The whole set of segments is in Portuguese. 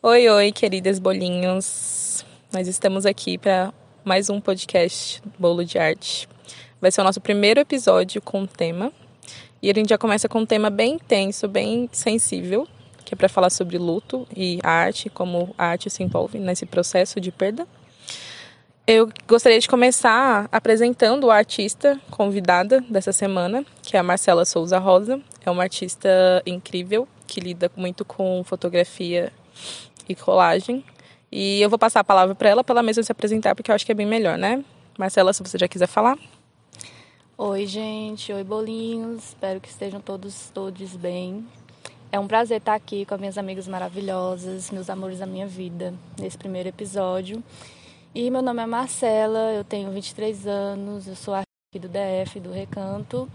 Oi, oi, queridas bolinhos. Nós estamos aqui para mais um podcast Bolo de Arte. Vai ser o nosso primeiro episódio com tema. E a gente já começa com um tema bem intenso, bem sensível, que é para falar sobre luto e arte, como a arte se envolve nesse processo de perda. Eu gostaria de começar apresentando a artista convidada dessa semana, que é a Marcela Souza Rosa. É uma artista incrível que lida muito com fotografia e colagem. E eu vou passar a palavra para ela, para ela mesma se apresentar, porque eu acho que é bem melhor, né? Marcela, se você já quiser falar. Oi, gente. Oi, bolinhos. Espero que estejam todos, todos bem. É um prazer estar aqui com as minhas amigas maravilhosas, meus amores da minha vida, nesse primeiro episódio. E meu nome é Marcela, eu tenho 23 anos, eu sou aqui do DF, do Recanto.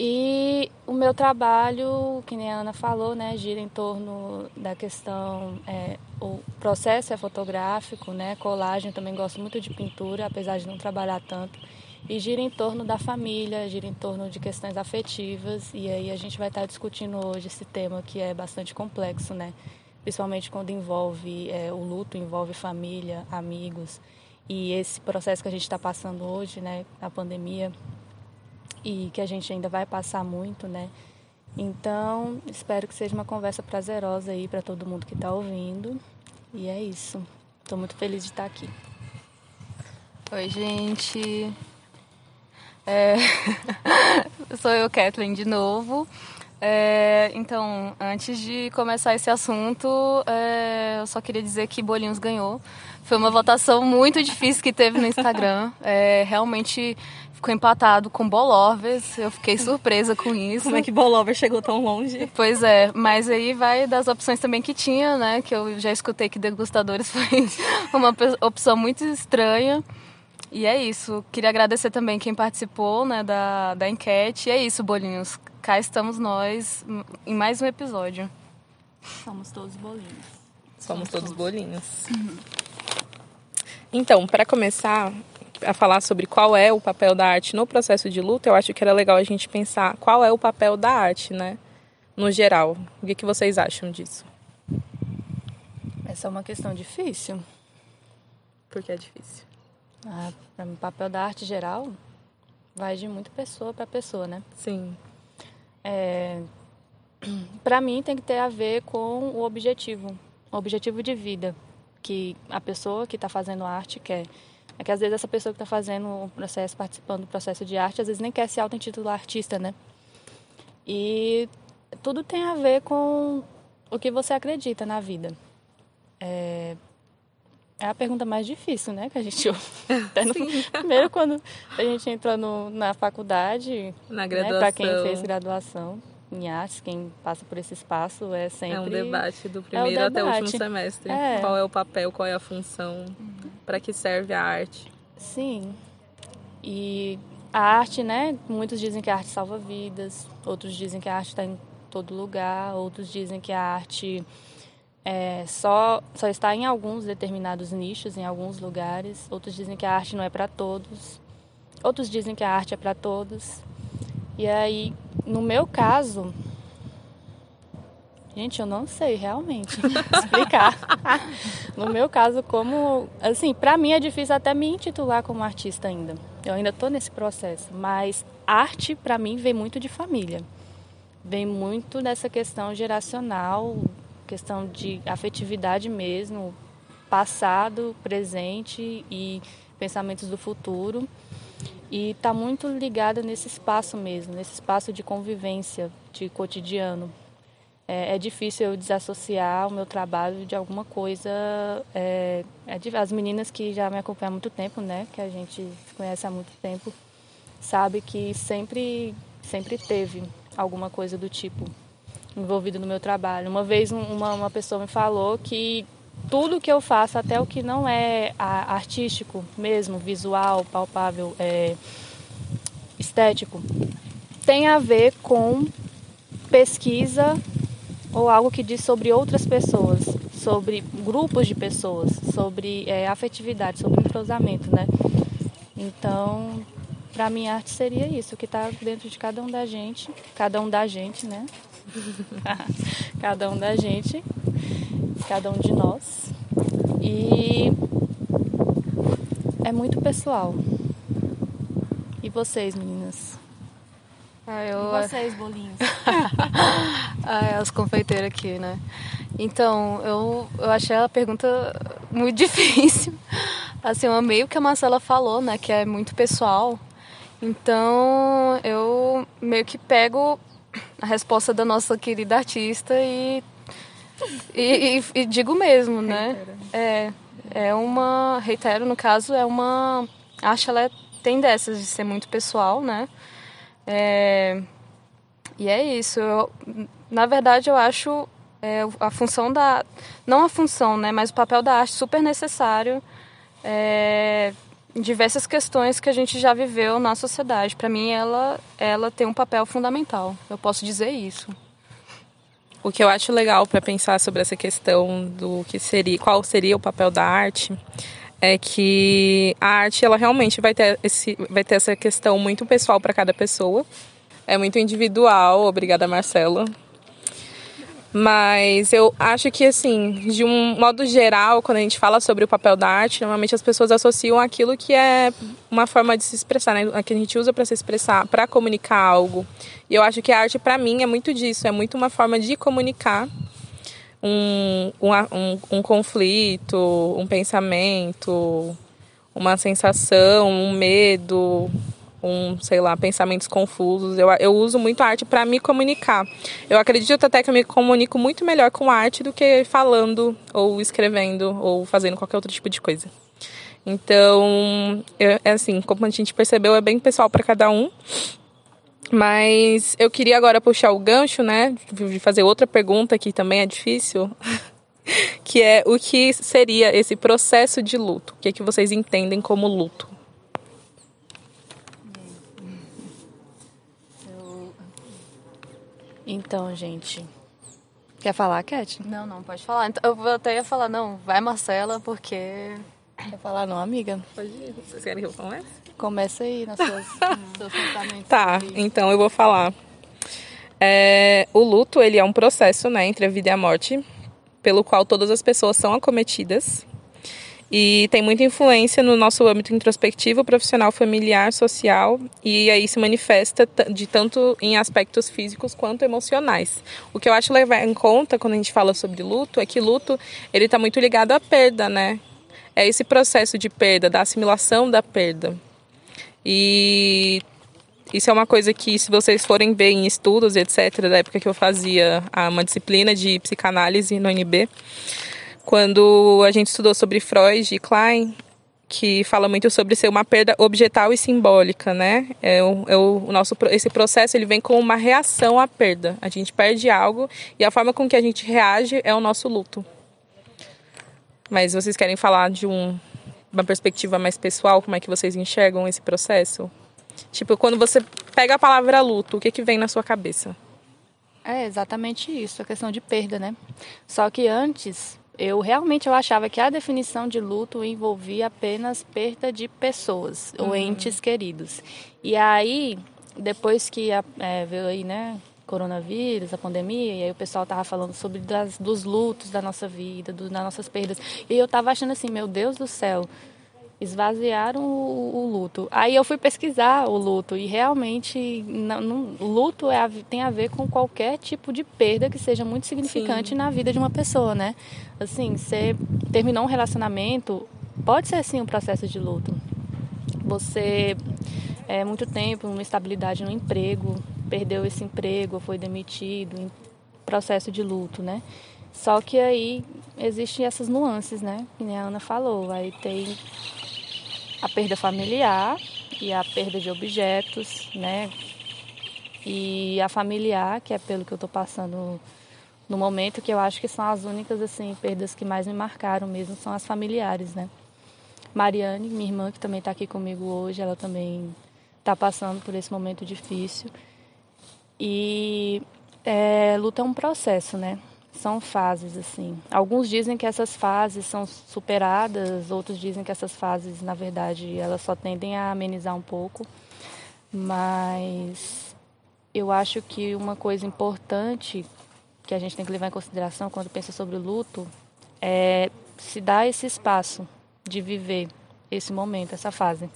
E o meu trabalho, que nem a Ana falou, né, gira em torno da questão, é, o processo é fotográfico, né, colagem, também gosto muito de pintura, apesar de não trabalhar tanto. E gira em torno da família, gira em torno de questões afetivas, e aí a gente vai estar discutindo hoje esse tema que é bastante complexo, né, principalmente quando envolve é, o luto, envolve família, amigos, e esse processo que a gente está passando hoje, né, a pandemia, e que a gente ainda vai passar muito, né? Então, espero que seja uma conversa prazerosa aí para todo mundo que está ouvindo. E é isso. Estou muito feliz de estar aqui. Oi, gente. É... Sou eu, Kathleen, de novo. É... Então, antes de começar esse assunto, é... eu só queria dizer que Bolinhos ganhou. Foi uma votação muito difícil que teve no Instagram. É, realmente ficou empatado com Bolovers. Eu fiquei surpresa com isso. Como é que Bolovers chegou tão longe? Pois é, mas aí vai das opções também que tinha, né? Que eu já escutei que Degustadores foi uma opção muito estranha. E é isso. Queria agradecer também quem participou né, da, da enquete. E é isso, bolinhos. Cá estamos nós em mais um episódio. Somos todos bolinhos. Somos, Somos todos bolinhos. Uhum. Então, para começar a falar sobre qual é o papel da arte no processo de luta, eu acho que era legal a gente pensar qual é o papel da arte, né? No geral. O que, que vocês acham disso? Essa é uma questão difícil. Por que é difícil? Ah, o papel da arte geral vai de muita pessoa para pessoa, né? Sim. É, para mim tem que ter a ver com o objetivo, o objetivo de vida que a pessoa que está fazendo arte quer. É que às vezes essa pessoa que está fazendo o processo, participando do processo de arte, às vezes nem quer se auto-intitular artista, né? E tudo tem a ver com o que você acredita na vida. É, é a pergunta mais difícil, né? Que a gente Primeiro, quando a gente entrou no, na faculdade, na graduação. Né, para quem fez graduação, em artes, quem passa por esse espaço é sempre. É um debate do primeiro é até o último semestre. É. Qual é o papel, qual é a função, uhum. para que serve a arte. Sim. E a arte, né? Muitos dizem que a arte salva vidas, outros dizem que a arte está em todo lugar, outros dizem que a arte é, só, só está em alguns determinados nichos, em alguns lugares, outros dizem que a arte não é para todos, outros dizem que a arte é para todos. E aí, no meu caso, gente, eu não sei realmente explicar. no meu caso, como, assim, para mim é difícil até me intitular como artista ainda. Eu ainda estou nesse processo, mas arte para mim vem muito de família. Vem muito dessa questão geracional, questão de afetividade mesmo, passado, presente e pensamentos do futuro e está muito ligada nesse espaço mesmo, nesse espaço de convivência, de cotidiano. É, é difícil eu desassociar o meu trabalho de alguma coisa. É, é, as meninas que já me acompanham há muito tempo, né, que a gente se conhece há muito tempo, sabe que sempre, sempre teve alguma coisa do tipo envolvido no meu trabalho. Uma vez uma, uma pessoa me falou que tudo que eu faço, até o que não é artístico mesmo, visual, palpável, é, estético, tem a ver com pesquisa ou algo que diz sobre outras pessoas, sobre grupos de pessoas, sobre é, afetividade, sobre entrosamento, né? Então, para mim, arte seria isso, que está dentro de cada um da gente, cada um da gente, né? cada um da gente, cada um de nós. E é muito pessoal. E vocês, meninas? Ah, eu... E vocês, bolinhos? ah, é, as confeiteiras aqui, né? Então, eu, eu achei a pergunta muito difícil. Assim, eu amei o que a Marcela falou, né? Que é muito pessoal. Então, eu meio que pego a resposta da nossa querida artista e, e, e, e digo mesmo, né? É, é uma, reitero, no caso, é uma, acho ela tem dessas de ser muito pessoal, né? É, e é isso. Eu, na verdade, eu acho é, a função da, não a função, né, mas o papel da arte super necessário é, em diversas questões que a gente já viveu na sociedade. Para mim, ela, ela tem um papel fundamental. Eu posso dizer isso. O que eu acho legal para pensar sobre essa questão do que seria, qual seria o papel da arte, é que a arte ela realmente vai ter esse, vai ter essa questão muito pessoal para cada pessoa. É muito individual. Obrigada, Marcela, mas eu acho que, assim, de um modo geral, quando a gente fala sobre o papel da arte, normalmente as pessoas associam aquilo que é uma forma de se expressar, né? A que a gente usa para se expressar, para comunicar algo. E eu acho que a arte, para mim, é muito disso. É muito uma forma de comunicar um, um, um, um conflito, um pensamento, uma sensação, um medo, um, sei lá, pensamentos confusos. Eu, eu uso muito a arte para me comunicar. Eu acredito até que eu me comunico muito melhor com a arte do que falando ou escrevendo ou fazendo qualquer outro tipo de coisa. Então, eu, é assim, como a gente percebeu, é bem pessoal para cada um. Mas eu queria agora puxar o gancho, né, de fazer outra pergunta que também é difícil, que é o que seria esse processo de luto? O que, é que vocês entendem como luto? Então, gente. Quer falar, Cat? Não, não, pode falar. Então, eu até ia falar, não, vai Marcela, porque. Quer falar, não, amiga? Pode ir. Vocês querem que eu comece? Começa aí nas suas, seus pensamentos. Tá, então eu vou falar. É, o luto, ele é um processo, né, entre a vida e a morte, pelo qual todas as pessoas são acometidas e tem muita influência no nosso âmbito introspectivo, profissional, familiar, social e aí se manifesta de tanto em aspectos físicos quanto emocionais. O que eu acho levar em conta quando a gente fala sobre luto é que luto ele está muito ligado à perda, né? É esse processo de perda, da assimilação da perda. E isso é uma coisa que, se vocês forem ver em estudos, etc., da época que eu fazia uma disciplina de psicanálise no UNB, quando a gente estudou sobre Freud e Klein, que fala muito sobre ser uma perda objetal e simbólica, né? É o, é o, nosso esse processo ele vem com uma reação à perda. A gente perde algo e a forma com que a gente reage é o nosso luto. Mas vocês querem falar de um, uma perspectiva mais pessoal, como é que vocês enxergam esse processo? Tipo, quando você pega a palavra luto, o que que vem na sua cabeça? É exatamente isso, a questão de perda, né? Só que antes eu realmente eu achava que a definição de luto envolvia apenas perda de pessoas uhum. ou entes queridos. E aí, depois que é, veio aí, né, coronavírus, a pandemia, e aí o pessoal tava falando sobre das, dos lutos da nossa vida, do, das nossas perdas. E eu tava achando assim, meu Deus do céu, esvaziaram o, o, luto. Aí eu fui pesquisar o luto e realmente não, não, luto é, tem a ver com qualquer tipo de perda que seja muito significante Sim. na vida de uma pessoa, né? Assim, você terminou um relacionamento, pode ser sim um processo de luto. Você é muito tempo uma estabilidade no emprego, perdeu esse emprego, foi demitido, em processo de luto, né? Só que aí existem essas nuances, né? Que a Ana falou. Aí tem a perda familiar e a perda de objetos, né? E a familiar, que é pelo que eu estou passando no momento, que eu acho que são as únicas assim perdas que mais me marcaram mesmo, são as familiares, né? Mariane, minha irmã, que também está aqui comigo hoje, ela também está passando por esse momento difícil. E é, luta é um processo, né? São fases assim. Alguns dizem que essas fases são superadas, outros dizem que essas fases, na verdade, elas só tendem a amenizar um pouco. Mas eu acho que uma coisa importante que a gente tem que levar em consideração quando pensa sobre o luto é se dar esse espaço de viver esse momento, essa fase.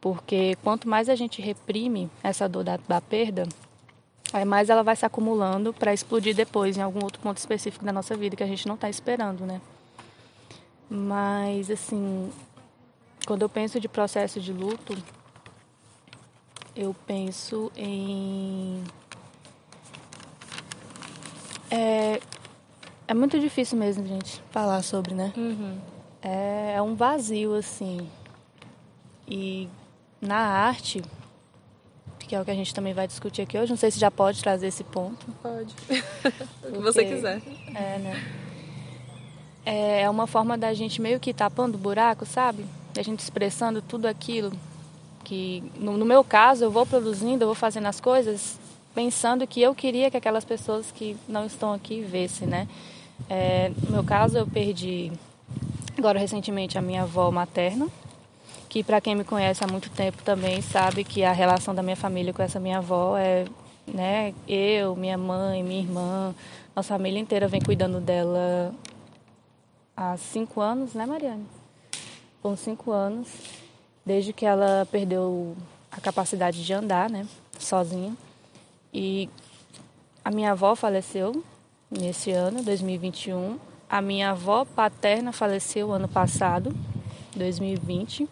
Porque quanto mais a gente reprime essa dor da, da perda, Aí mais ela vai se acumulando para explodir depois em algum outro ponto específico da nossa vida que a gente não está esperando, né? Mas assim, quando eu penso de processo de luto, eu penso em é, é muito difícil mesmo, gente, falar sobre, né? Uhum. É, é um vazio assim. E na arte, que é o que a gente também vai discutir aqui hoje. Não sei se já pode trazer esse ponto. Pode. o que você quiser. É, né? É, é uma forma da gente meio que tapando o buraco, sabe? Da gente expressando tudo aquilo que, no, no meu caso, eu vou produzindo, eu vou fazendo as coisas pensando que eu queria que aquelas pessoas que não estão aqui vissem, né? É, no meu caso, eu perdi agora recentemente a minha avó materna, que para quem me conhece há muito tempo também sabe que a relação da minha família com essa minha avó é, né, eu, minha mãe, minha irmã, nossa família inteira vem cuidando dela há cinco anos, né, Mariane? Com cinco anos, desde que ela perdeu a capacidade de andar, né, sozinha. E a minha avó faleceu nesse ano, 2021. A minha avó paterna faleceu ano passado, 2020.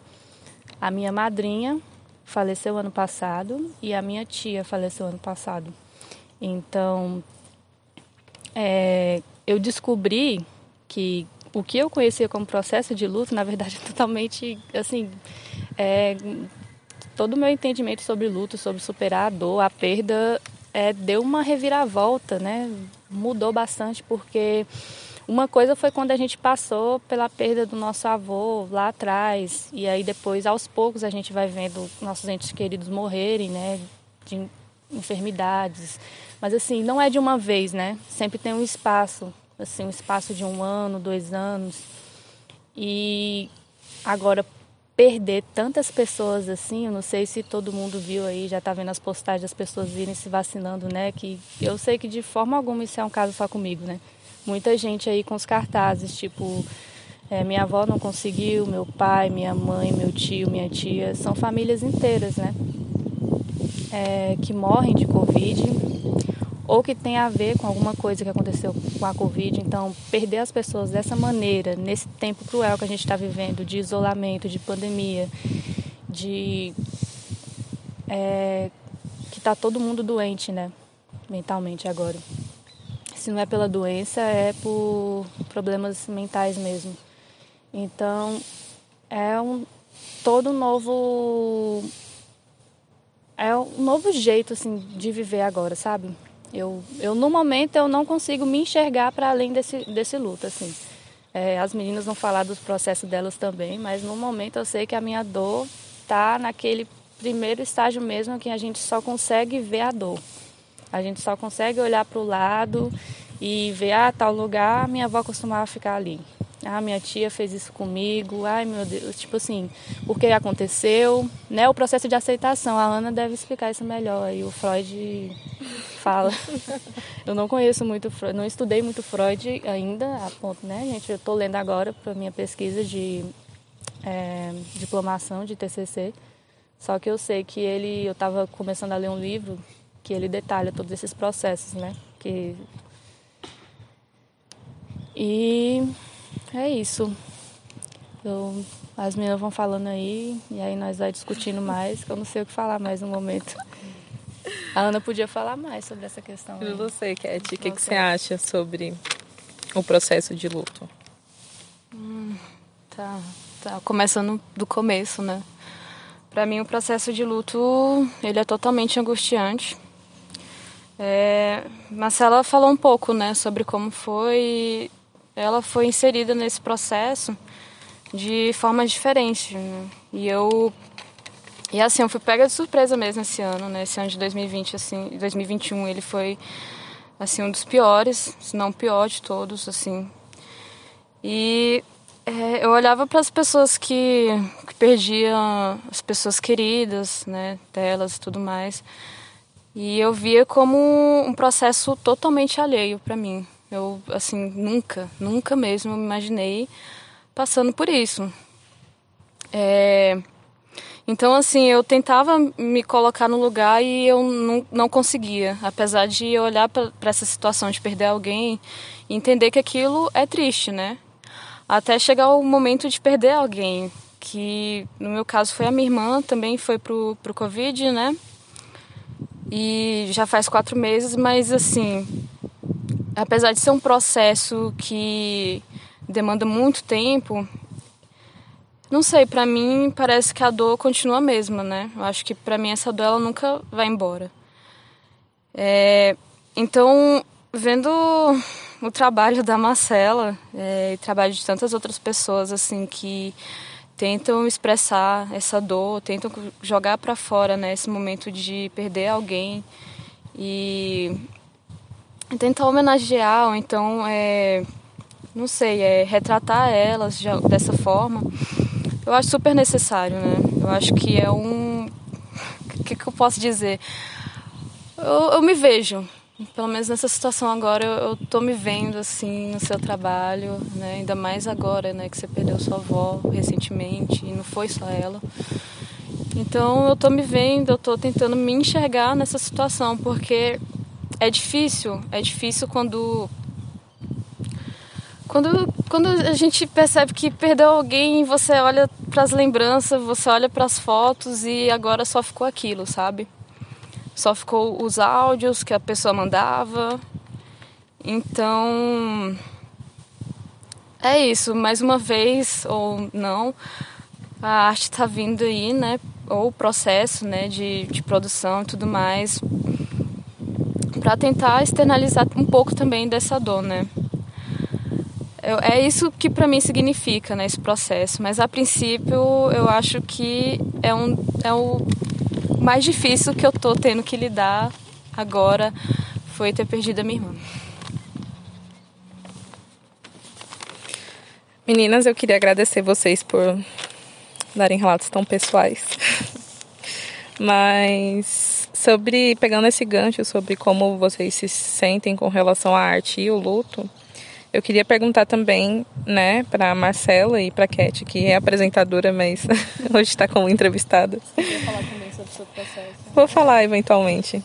A minha madrinha faleceu ano passado e a minha tia faleceu ano passado. Então, é, eu descobri que o que eu conhecia como processo de luto, na verdade, é totalmente, assim, é, todo o meu entendimento sobre luto, sobre superar a dor, a perda, é, deu uma reviravolta, né? Mudou bastante porque uma coisa foi quando a gente passou pela perda do nosso avô lá atrás, e aí depois, aos poucos, a gente vai vendo nossos entes queridos morrerem, né, de enfermidades. Mas assim, não é de uma vez, né? Sempre tem um espaço, assim, um espaço de um ano, dois anos. E agora perder tantas pessoas assim, eu não sei se todo mundo viu aí, já tá vendo as postagens das pessoas irem se vacinando, né? Que eu sei que de forma alguma isso é um caso só comigo, né? Muita gente aí com os cartazes, tipo, é, minha avó não conseguiu, meu pai, minha mãe, meu tio, minha tia, são famílias inteiras, né? É, que morrem de Covid ou que tem a ver com alguma coisa que aconteceu com a Covid. Então, perder as pessoas dessa maneira, nesse tempo cruel que a gente está vivendo, de isolamento, de pandemia, de. É, que está todo mundo doente, né? Mentalmente agora se não é pela doença, é por problemas mentais mesmo. Então, é um todo um novo é um novo jeito assim de viver agora, sabe? Eu, eu no momento eu não consigo me enxergar para além desse desse luto assim. É, as meninas vão falar dos processos delas também, mas no momento eu sei que a minha dor tá naquele primeiro estágio mesmo que a gente só consegue ver a dor. A gente só consegue olhar para o lado e ver, ah, tal lugar, minha avó costumava ficar ali. Ah, minha tia fez isso comigo. Ai, meu Deus, tipo assim, por que aconteceu? Né? O processo de aceitação. A Ana deve explicar isso melhor. E o Freud fala. Eu não conheço muito Freud, não estudei muito Freud ainda, a ponto, né, gente? Eu estou lendo agora para minha pesquisa de é, diplomação de TCC. Só que eu sei que ele, eu estava começando a ler um livro que ele detalha todos esses processos, né? Que... E é isso. Eu, as meninas vão falando aí e aí nós vai discutindo mais, que eu não sei o que falar mais no momento. A Ana podia falar mais sobre essa questão. E você, Cat, o que, que você acha sobre o processo de luto? Hum, tá, tá. Começando do começo, né? Para mim, o processo de luto ele é totalmente angustiante. É, Marcela falou um pouco, né, sobre como foi, ela foi inserida nesse processo de forma diferente, né? E eu e assim, eu fui pega de surpresa mesmo esse ano, né? Esse ano de 2020 assim, 2021, ele foi assim, um dos piores, se não o pior de todos, assim. E é, eu olhava para as pessoas que, que perdiam as pessoas queridas, né, delas e tudo mais, e eu via como um processo totalmente alheio para mim. Eu, assim, nunca, nunca mesmo me imaginei passando por isso. É, então, assim, eu tentava me colocar no lugar e eu não, não conseguia. Apesar de olhar para essa situação de perder alguém e entender que aquilo é triste, né? Até chegar o momento de perder alguém, que no meu caso foi a minha irmã, também foi pro, pro Covid, né? E já faz quatro meses, mas assim, apesar de ser um processo que demanda muito tempo, não sei, para mim parece que a dor continua a mesma, né? Eu acho que para mim essa dor ela nunca vai embora. É, então, vendo o trabalho da Marcela é, e trabalho de tantas outras pessoas assim que tentam expressar essa dor, tentam jogar para fora, né, esse momento de perder alguém e tentar homenagear ou então é, não sei, é retratar elas dessa forma eu acho super necessário, né? Eu acho que é um. O que, que eu posso dizer? Eu, eu, me vejo, pelo menos nessa situação agora, eu, tô me vendo assim no seu trabalho, né? Ainda mais agora, né? Que você perdeu sua avó recentemente e não foi só ela. Então eu tô me vendo, eu tô tentando me enxergar nessa situação, porque é difícil, é difícil quando quando, quando a gente percebe que perdeu alguém, você olha para as lembranças, você olha para as fotos e agora só ficou aquilo, sabe? Só ficou os áudios que a pessoa mandava. Então, é isso. Mais uma vez ou não, a arte está vindo aí, né? Ou o processo, né, de, de produção e tudo mais, para tentar externalizar um pouco também dessa dor, né? é isso que para mim significa né, esse processo. Mas a princípio eu acho que é, um, é o mais difícil que eu tô tendo que lidar agora foi ter perdido a minha irmã. Meninas, eu queria agradecer vocês por darem relatos tão pessoais. Mas sobre pegando esse gancho sobre como vocês se sentem com relação à arte e o luto, eu queria perguntar também, né, para Marcela e para Cat, que é apresentadora, mas hoje está como entrevistada. Você falar também processo. Vou falar eventualmente.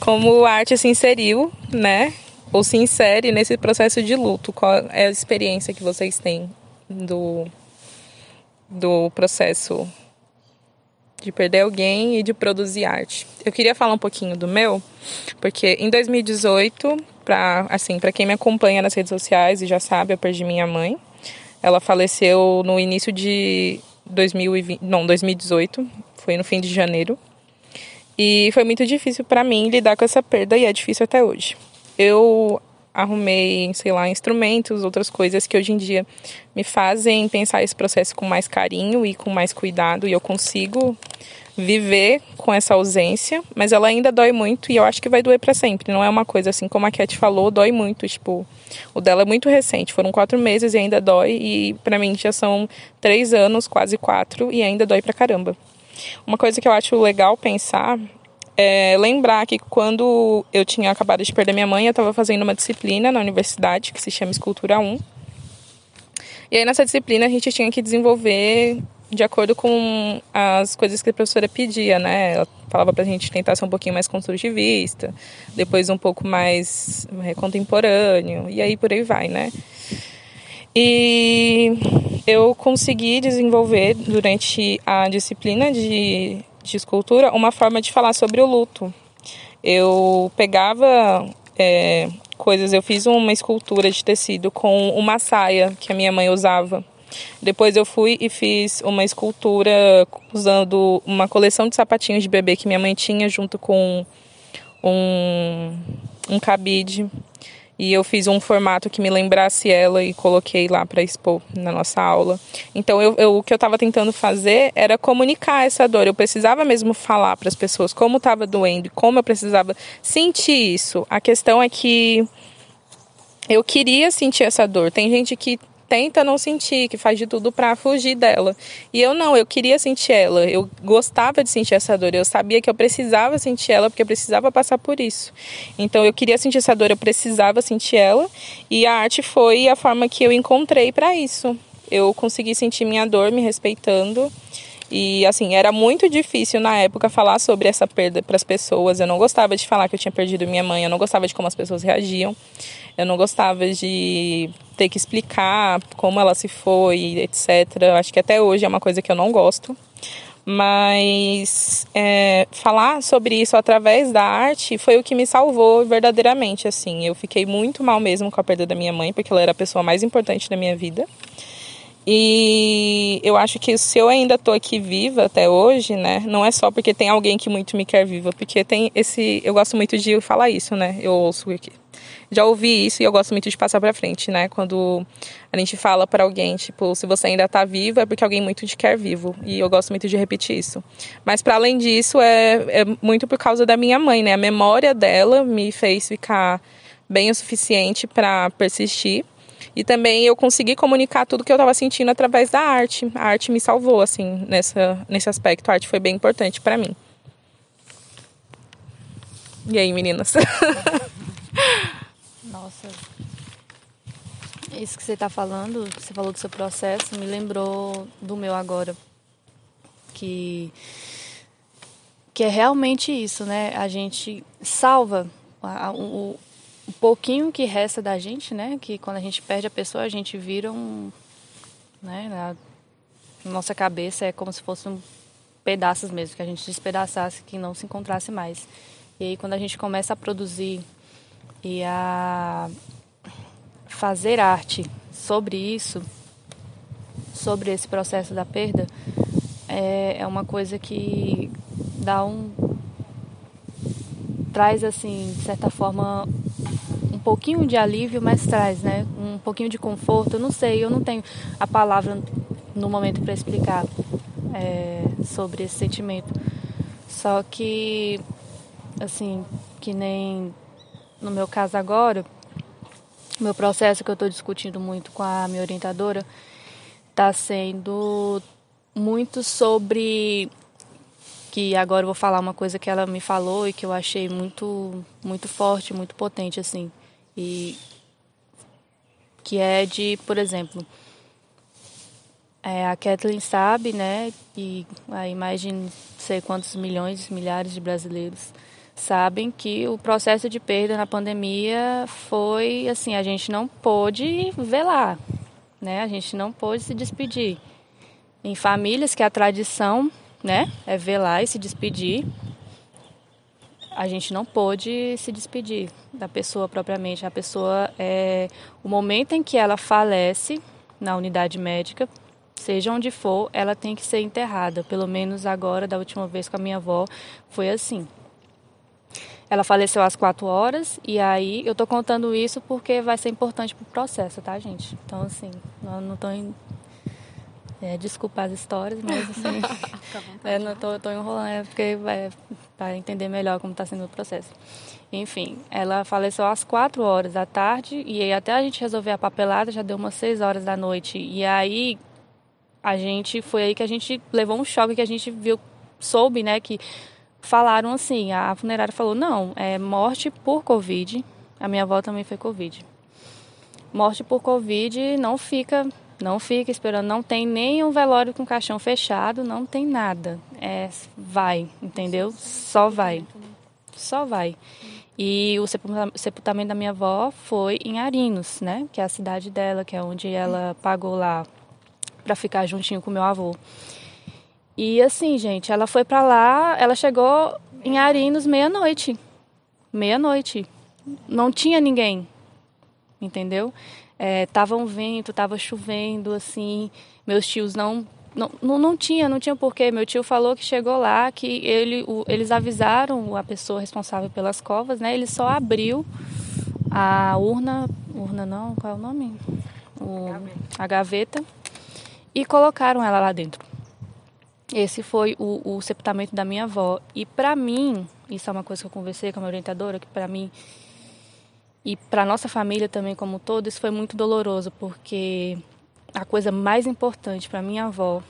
Como a arte se inseriu, né, ou se insere nesse processo de luto. Qual é a experiência que vocês têm do do processo de perder alguém e de produzir arte. Eu queria falar um pouquinho do meu, porque em 2018 para assim, para quem me acompanha nas redes sociais e já sabe, eu perdi minha mãe. Ela faleceu no início de 2020, não, 2018, foi no fim de janeiro. E foi muito difícil para mim lidar com essa perda e é difícil até hoje. Eu arrumei, sei lá, instrumentos, outras coisas que hoje em dia me fazem pensar esse processo com mais carinho e com mais cuidado e eu consigo viver com essa ausência, mas ela ainda dói muito e eu acho que vai doer para sempre. Não é uma coisa assim como a Cat falou, dói muito. Tipo, o dela é muito recente, foram quatro meses e ainda dói e para mim já são três anos, quase quatro e ainda dói pra caramba. Uma coisa que eu acho legal pensar é lembrar que quando eu tinha acabado de perder minha mãe, eu estava fazendo uma disciplina na universidade que se chama Escultura 1. E aí nessa disciplina a gente tinha que desenvolver de acordo com as coisas que a professora pedia, né? Ela falava pra gente tentar ser um pouquinho mais construtivista, depois um pouco mais é, contemporâneo, e aí por aí vai, né? E eu consegui desenvolver durante a disciplina de, de escultura uma forma de falar sobre o luto. Eu pegava é, coisas, eu fiz uma escultura de tecido com uma saia que a minha mãe usava depois eu fui e fiz uma escultura usando uma coleção de sapatinhos de bebê que minha mãe tinha junto com um, um cabide. E eu fiz um formato que me lembrasse ela e coloquei lá para expor na nossa aula. Então eu, eu, o que eu estava tentando fazer era comunicar essa dor. Eu precisava mesmo falar para as pessoas como estava doendo e como eu precisava sentir isso. A questão é que eu queria sentir essa dor. Tem gente que tenta não sentir, que faz de tudo para fugir dela. E eu não, eu queria sentir ela, eu gostava de sentir essa dor, eu sabia que eu precisava sentir ela porque eu precisava passar por isso. Então eu queria sentir essa dor, eu precisava sentir ela, e a arte foi a forma que eu encontrei para isso. Eu consegui sentir minha dor me respeitando. E assim, era muito difícil na época falar sobre essa perda para as pessoas. Eu não gostava de falar que eu tinha perdido minha mãe, eu não gostava de como as pessoas reagiam. Eu não gostava de ter que explicar como ela se foi, etc. Acho que até hoje é uma coisa que eu não gosto. Mas é, falar sobre isso através da arte foi o que me salvou verdadeiramente. Assim, eu fiquei muito mal mesmo com a perda da minha mãe, porque ela era a pessoa mais importante da minha vida. E eu acho que se eu ainda tô aqui viva até hoje, né, não é só porque tem alguém que muito me quer viva, porque tem esse, eu gosto muito de falar isso, né? Eu ouço aqui. Já ouvi isso e eu gosto muito de passar para frente, né? Quando a gente fala para alguém, tipo, se você ainda tá vivo é porque alguém muito te quer vivo. E eu gosto muito de repetir isso. Mas para além disso, é, é muito por causa da minha mãe, né? A memória dela me fez ficar bem o suficiente para persistir e também eu consegui comunicar tudo que eu estava sentindo através da arte. A arte me salvou, assim, nessa, nesse aspecto. A arte foi bem importante para mim. E aí, meninas? Nossa. Isso que você está falando, você falou do seu processo, me lembrou do meu agora. Que, que é realmente isso, né? A gente salva o, o pouquinho que resta da gente, né? Que quando a gente perde a pessoa, a gente vira um. Né, na nossa cabeça é como se fossem pedaços mesmo, que a gente despedaçasse, que não se encontrasse mais. E aí, quando a gente começa a produzir e a fazer arte sobre isso, sobre esse processo da perda, é, é uma coisa que dá um. traz, assim, de certa forma, pouquinho de alívio, mas traz, né? Um pouquinho de conforto. Eu não sei, eu não tenho a palavra no momento para explicar é, sobre esse sentimento. Só que, assim, que nem no meu caso agora, meu processo que eu estou discutindo muito com a minha orientadora está sendo muito sobre que agora eu vou falar uma coisa que ela me falou e que eu achei muito muito forte, muito potente assim e que é de, por exemplo, é, a Kathleen sabe, né, e aí mais de não sei quantos milhões, milhares de brasileiros sabem que o processo de perda na pandemia foi assim, a gente não pôde velar, né? A gente não pôde se despedir. Em famílias que a tradição, né, é velar e se despedir, a gente não pôde se despedir da pessoa propriamente. A pessoa é o momento em que ela falece na unidade médica, seja onde for, ela tem que ser enterrada. Pelo menos agora, da última vez com a minha avó, foi assim. Ela faleceu às quatro horas e aí eu tô contando isso porque vai ser importante pro processo, tá, gente? Então, assim, não, não tô é, desculpa as histórias, mas assim, é, não tô, tô enrolando, é porque vai para entender melhor como está sendo o processo. Enfim, ela faleceu às quatro horas da tarde e aí até a gente resolver a papelada já deu umas seis horas da noite e aí a gente foi aí que a gente levou um choque que a gente viu, soube, né, que falaram assim, a funerária falou não, é morte por covid. A minha avó também foi covid. Morte por covid não fica não fica esperando, não tem nem um velório com caixão fechado, não tem nada. É, vai, entendeu? Só vai. Só vai. E o sepultamento da minha avó foi em Arinos, né? Que é a cidade dela, que é onde ela pagou lá para ficar juntinho com meu avô. E assim, gente, ela foi para lá, ela chegou em Arinos meia-noite. Meia-noite. Não tinha ninguém. Entendeu? É, tava um vento, tava chovendo, assim. Meus tios não não, não, não, tinha, não tinha porquê. Meu tio falou que chegou lá, que ele, o, eles avisaram a pessoa responsável pelas covas, né? Ele só abriu a urna, urna não, qual é o nome? O, a gaveta. E colocaram ela lá dentro. Esse foi o, o sepultamento da minha avó. E para mim, isso é uma coisa que eu conversei com a minha orientadora, que para mim e para nossa família também como todo, isso foi muito doloroso, porque a coisa mais importante para minha avó,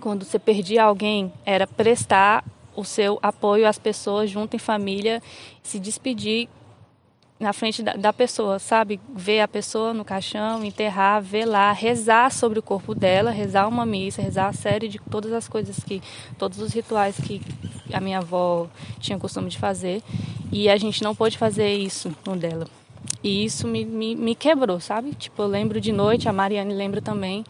quando você perdia alguém, era prestar o seu apoio às pessoas junto em família, se despedir na frente da, da, pessoa, sabe? Ver a pessoa no caixão, enterrar, velar, rezar sobre o corpo dela, rezar uma missa, rezar a série de todas as coisas que, todos os rituais que a minha avó tinha costume de fazer. E a gente não pôde fazer isso no dela. E isso me, me, me, quebrou, sabe? Tipo, eu lembro de noite, a Mariane lembra também.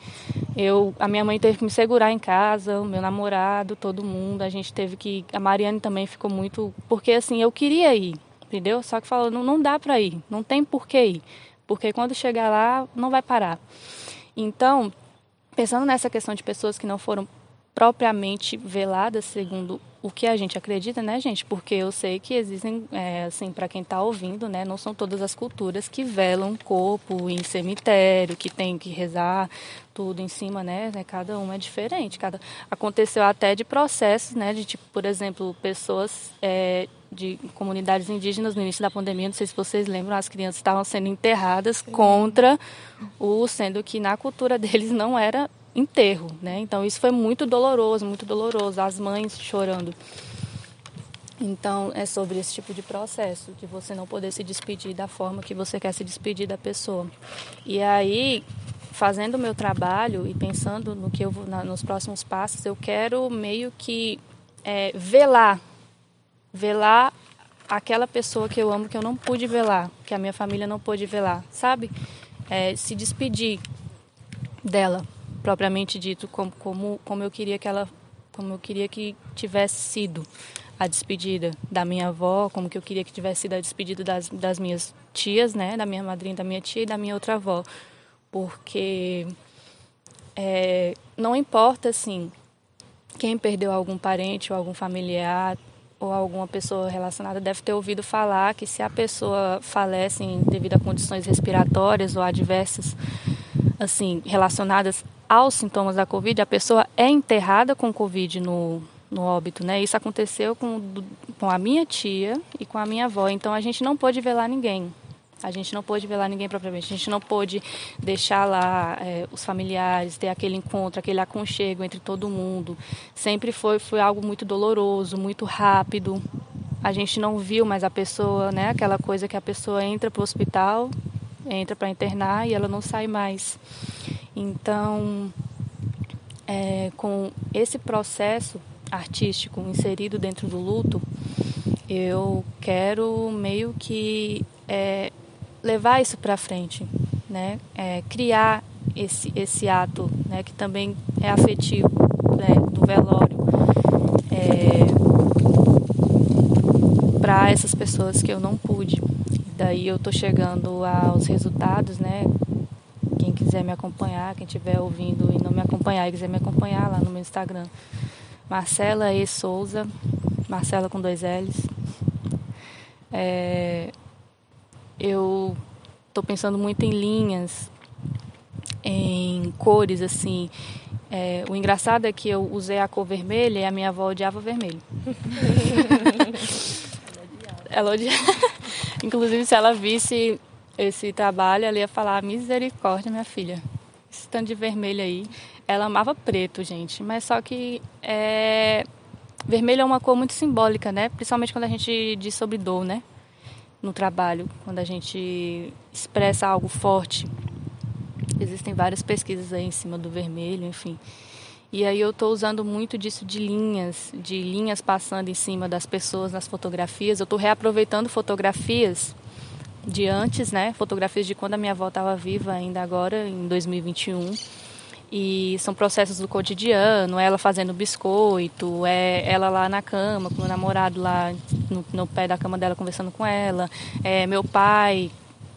Eu, a minha mãe teve que me segurar em casa, o meu namorado, todo mundo. A gente teve que. A Mariane também ficou muito. Porque assim, eu queria ir entendeu? Só que falou, não, não dá para ir, não tem por que ir, porque quando chegar lá não vai parar. Então, pensando nessa questão de pessoas que não foram propriamente veladas segundo o que a gente acredita, né, gente? Porque eu sei que existem, é, assim, para quem está ouvindo, né, não são todas as culturas que velam corpo em cemitério, que tem que rezar tudo em cima, né? né cada uma é diferente. Cada aconteceu até de processos, né, de tipo, por exemplo, pessoas é, de comunidades indígenas no início da pandemia, não sei se vocês lembram, as crianças estavam sendo enterradas contra o, sendo que na cultura deles não era enterro, né? Então isso foi muito doloroso, muito doloroso, as mães chorando. Então é sobre esse tipo de processo, de você não poder se despedir da forma que você quer se despedir da pessoa. E aí, fazendo o meu trabalho e pensando no que eu vou, na, nos próximos passos, eu quero meio que é, velar, velar aquela pessoa que eu amo que eu não pude velar, que a minha família não pôde velar, sabe? É, se despedir dela, propriamente dito, como, como, como eu queria que ela, como eu queria que tivesse sido a despedida da minha avó, como que eu queria que tivesse sido a despedida das, das minhas tias, né, da minha madrinha, da minha tia e da minha outra avó, porque é, não importa assim quem perdeu algum parente ou algum familiar ou alguma pessoa relacionada deve ter ouvido falar que se a pessoa falece devido a condições respiratórias ou adversas assim relacionadas aos sintomas da Covid, a pessoa é enterrada com Covid no, no óbito, né? Isso aconteceu com, com a minha tia e com a minha avó. Então a gente não pôde velar ninguém. A gente não pôde velar ninguém propriamente. A gente não pôde deixar lá é, os familiares, ter aquele encontro, aquele aconchego entre todo mundo. Sempre foi, foi algo muito doloroso, muito rápido. A gente não viu mais a pessoa, né? Aquela coisa que a pessoa entra para o hospital, entra para internar e ela não sai mais. Então, é, com esse processo artístico inserido dentro do luto, eu quero meio que é, levar isso para frente, né? É, criar esse, esse ato, né? Que também é afetivo, né? Do velório, é, para essas pessoas que eu não pude. Daí eu tô chegando aos resultados, né? Quem quiser me acompanhar, quem estiver ouvindo e não me acompanhar e quiser me acompanhar lá no meu Instagram, Marcela E. Souza, Marcela com dois L's. É, eu estou pensando muito em linhas, em cores, assim. É, o engraçado é que eu usei a cor vermelha e a minha avó odiava vermelho. ela odiava. Inclusive, se ela visse esse trabalho, ela ia falar: misericórdia, minha filha. Esse tanto de vermelho aí. Ela amava preto, gente. Mas só que é... vermelho é uma cor muito simbólica, né? Principalmente quando a gente diz sobre dor, né? No trabalho, quando a gente expressa algo forte. Existem várias pesquisas aí em cima do vermelho, enfim. E aí eu estou usando muito disso de linhas, de linhas passando em cima das pessoas nas fotografias. Eu estou reaproveitando fotografias de antes, né? Fotografias de quando a minha avó estava viva, ainda agora, em 2021. E são processos do cotidiano, ela fazendo biscoito, é ela lá na cama, com o namorado lá no, no pé da cama dela conversando com ela, é meu pai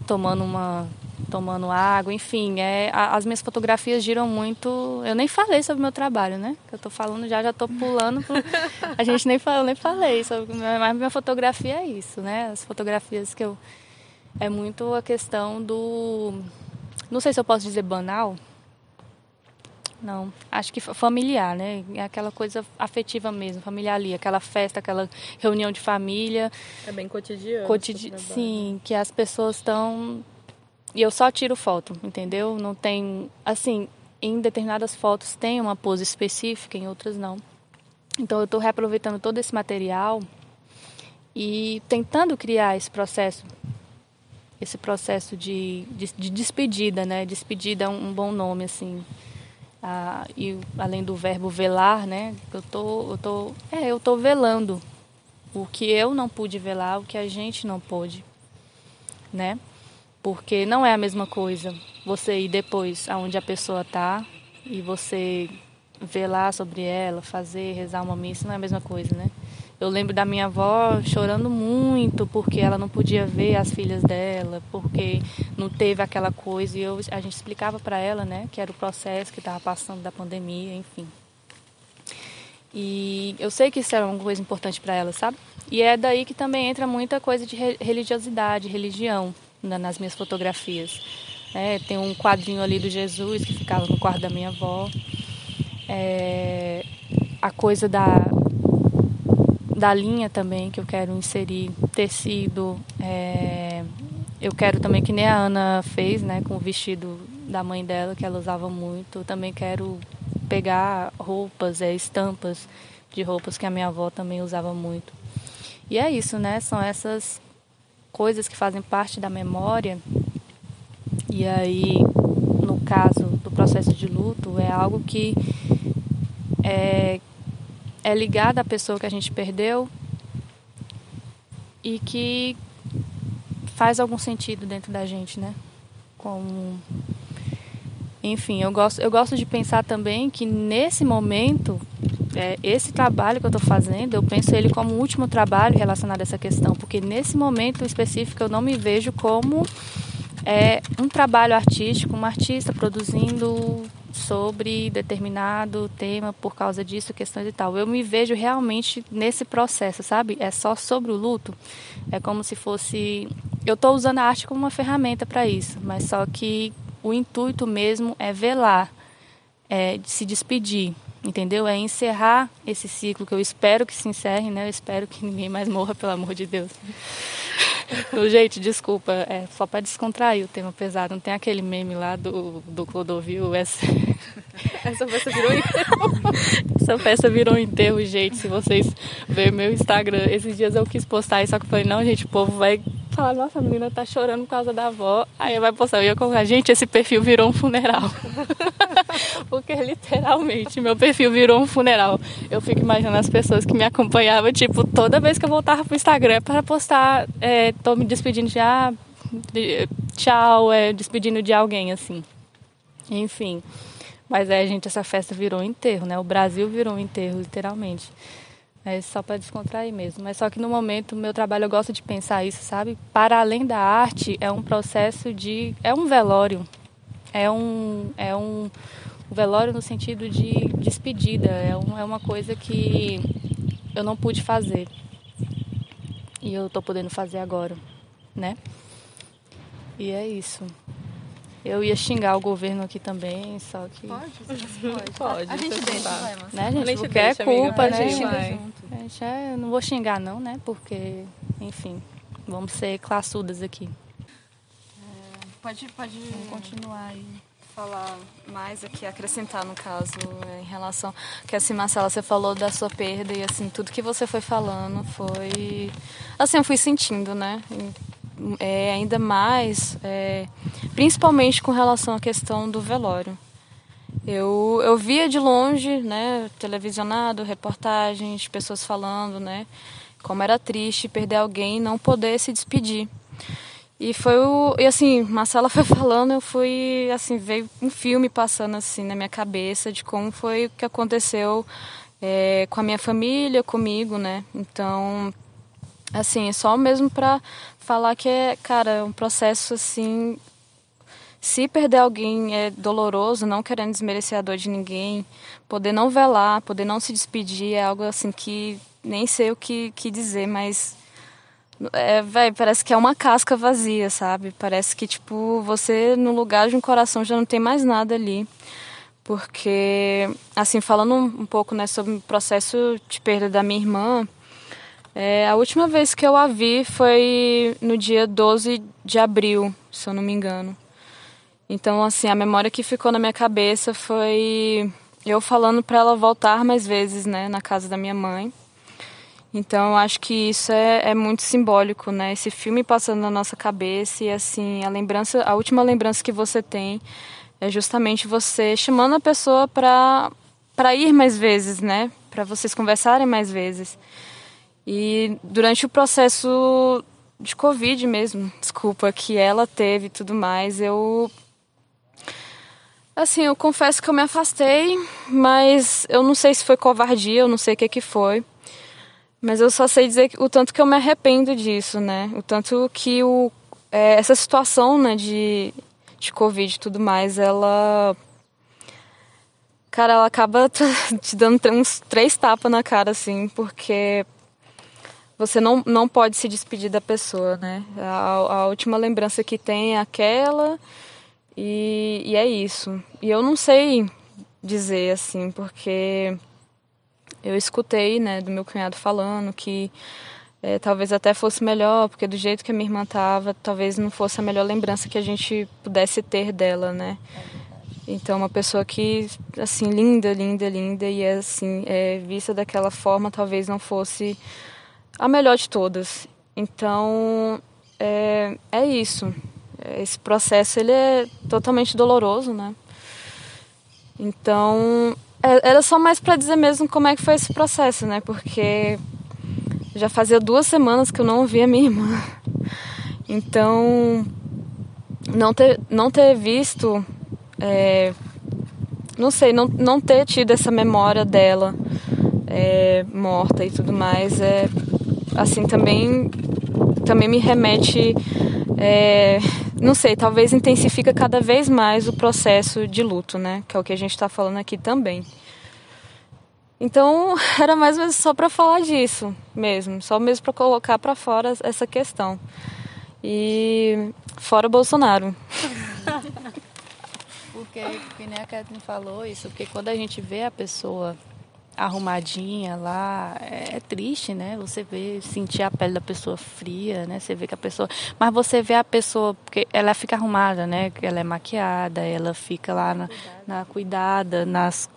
tomando uma tomando água, enfim, é, as minhas fotografias giram muito. Eu nem falei sobre o meu trabalho, né? Que eu tô falando já, já tô pulando. Pro... A gente nem falou, nem falei sobre. Mas minha fotografia é isso, né? As fotografias que eu é muito a questão do. Não sei se eu posso dizer banal. Não, acho que familiar, né? É aquela coisa afetiva mesmo, familiar ali, aquela festa, aquela reunião de família. É bem cotidiano. Cotidi sim, que as pessoas estão. E eu só tiro foto, entendeu? Não tem. Assim, em determinadas fotos tem uma pose específica, em outras não. Então eu estou reaproveitando todo esse material e tentando criar esse processo esse processo de, de, de despedida, né? Despedida é um, um bom nome, assim. Ah, e além do verbo velar, né? Eu tô, eu tô, é, eu tô velando o que eu não pude velar, o que a gente não pôde, né? Porque não é a mesma coisa você ir depois aonde a pessoa tá e você velar sobre ela, fazer, rezar uma missa, não é a mesma coisa, né? Eu lembro da minha avó chorando muito porque ela não podia ver as filhas dela, porque não teve aquela coisa. E eu, a gente explicava para ela, né, que era o processo que estava passando da pandemia, enfim. E eu sei que isso era uma coisa importante para ela, sabe? E é daí que também entra muita coisa de religiosidade, religião nas minhas fotografias. É, tem um quadrinho ali do Jesus que ficava no quarto da minha avó. É, a coisa da, da linha também que eu quero inserir, tecido. É, eu quero também que nem a Ana fez, né, com o vestido da mãe dela, que ela usava muito. Eu também quero pegar roupas, é, estampas de roupas que a minha avó também usava muito. E é isso, né? São essas coisas que fazem parte da memória. E aí, no caso do processo de luto, é algo que é, é ligada à pessoa que a gente perdeu e que faz algum sentido dentro da gente, né? Como enfim, eu gosto, eu gosto de pensar também que nesse momento, é, esse trabalho que eu estou fazendo, eu penso ele como o último trabalho relacionado a essa questão, porque nesse momento específico eu não me vejo como é, um trabalho artístico, uma artista produzindo sobre determinado tema por causa disso, questões e tal. Eu me vejo realmente nesse processo, sabe? É só sobre o luto. É como se fosse. Eu estou usando a arte como uma ferramenta para isso, mas só que o intuito mesmo é velar, é se despedir, entendeu? É encerrar esse ciclo que eu espero que se encerre, né? Eu espero que ninguém mais morra, pelo amor de Deus. Gente, desculpa, é só para descontrair o tema pesado. Não tem aquele meme lá do, do Clodovil? Essa festa virou enterro. Essa festa virou enterro, gente. Se vocês verem meu Instagram, esses dias eu quis postar isso, só que eu falei, não, gente, o povo vai falar, nossa, a menina tá chorando por causa da avó. Aí vai postar, eu ia colocar, gente, esse perfil virou um funeral. Porque literalmente meu perfil virou um funeral. Eu fico imaginando as pessoas que me acompanhavam, tipo, toda vez que eu voltava pro Instagram para postar, é, tô me despedindo já, de, tchau, é, despedindo de alguém, assim. Enfim. Mas é, gente, essa festa virou um enterro, né? O Brasil virou um enterro, literalmente. É só para descontrair mesmo. Mas só que no momento, meu trabalho, eu gosto de pensar isso, sabe? Para além da arte, é um processo de. É um velório. É um. É um, velório no sentido de despedida. É, um, é uma coisa que eu não pude fazer. E eu estou podendo fazer agora, né? E é isso. Eu ia xingar o governo aqui também, só que. Pode, pode. pode. A gente deixa, vai, né, gente? gente porque é deixa, é culpa, amiga, né? A gente vai. A gente é, não vou xingar, não, né? Porque, enfim, vamos ser classudas aqui. É, pode, pode vamos continuar aí. Falar mais aqui, acrescentar no caso, é, em relação. Que assim, Marcela, você falou da sua perda e assim, tudo que você foi falando foi. Assim, eu fui sentindo, né? É, ainda mais, é, principalmente com relação à questão do velório. Eu, eu via de longe, né, televisionado, reportagens, pessoas falando, né, como era triste perder alguém e não poder se despedir. E foi o. E assim, Marcela foi falando, eu fui. Assim, veio um filme passando assim na minha cabeça de como foi o que aconteceu é, com a minha família, comigo, né? Então, assim, só mesmo para falar que é, cara, um processo assim. Se perder alguém é doloroso, não querendo desmerecer a dor de ninguém, poder não velar, poder não se despedir é algo assim que nem sei o que, que dizer, mas é, véi, parece que é uma casca vazia, sabe? Parece que, tipo, você no lugar de um coração já não tem mais nada ali. Porque, assim, falando um pouco né, sobre o processo de perda da minha irmã, é, a última vez que eu a vi foi no dia 12 de abril, se eu não me engano. Então, assim, a memória que ficou na minha cabeça foi eu falando para ela voltar mais vezes, né, na casa da minha mãe. Então, acho que isso é, é, muito simbólico, né? Esse filme passando na nossa cabeça e assim, a lembrança, a última lembrança que você tem é justamente você chamando a pessoa para para ir mais vezes, né? Para vocês conversarem mais vezes. E durante o processo de Covid mesmo, desculpa, que ela teve e tudo mais, eu Assim, eu confesso que eu me afastei, mas eu não sei se foi covardia, eu não sei o que que foi. Mas eu só sei dizer o tanto que eu me arrependo disso, né? O tanto que o, é, essa situação né, de, de Covid e tudo mais, ela. Cara, ela acaba te dando uns três tapas na cara, assim, porque você não, não pode se despedir da pessoa, né? A, a última lembrança que tem é aquela e, e é isso. E eu não sei dizer assim, porque eu escutei, né, do meu cunhado falando que é, talvez até fosse melhor, porque do jeito que a minha irmã estava, talvez não fosse a melhor lembrança que a gente pudesse ter dela, né? Então, uma pessoa que, assim, linda, linda, linda, e assim, é, vista daquela forma, talvez não fosse a melhor de todas. Então, é, é isso. Esse processo, ele é totalmente doloroso, né? Então, é, era só mais para dizer mesmo como é que foi esse processo, né? Porque já fazia duas semanas que eu não via minha irmã. Então, não ter, não ter visto, é, não sei, não, não ter tido essa memória dela é, morta e tudo mais, é, assim, também, também me remete, é, não sei, talvez intensifica cada vez mais o processo de luto, né? Que é o que a gente está falando aqui também. Então, era mais ou menos só para falar disso mesmo, só mesmo para colocar para fora essa questão. E fora Bolsonaro. porque, porque nem a Kathleen falou isso, porque quando a gente vê a pessoa arrumadinha lá, é, é, triste, né? Você vê, sentir a pele da pessoa fria, né? Você vê que a pessoa, mas você vê a pessoa porque ela fica arrumada, né? Ela é maquiada, ela fica lá na, na cuidada, nas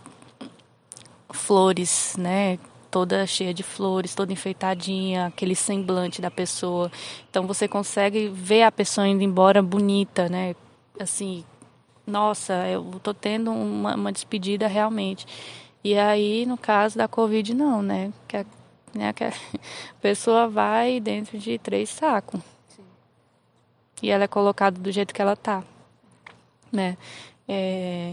flores, né? Toda cheia de flores, toda enfeitadinha, aquele semblante da pessoa. Então você consegue ver a pessoa indo embora bonita, né? Assim, nossa, eu tô tendo uma, uma despedida realmente. E aí, no caso da Covid, não, né? Que a, né, que a pessoa vai dentro de três sacos. E ela é colocada do jeito que ela tá, né? É,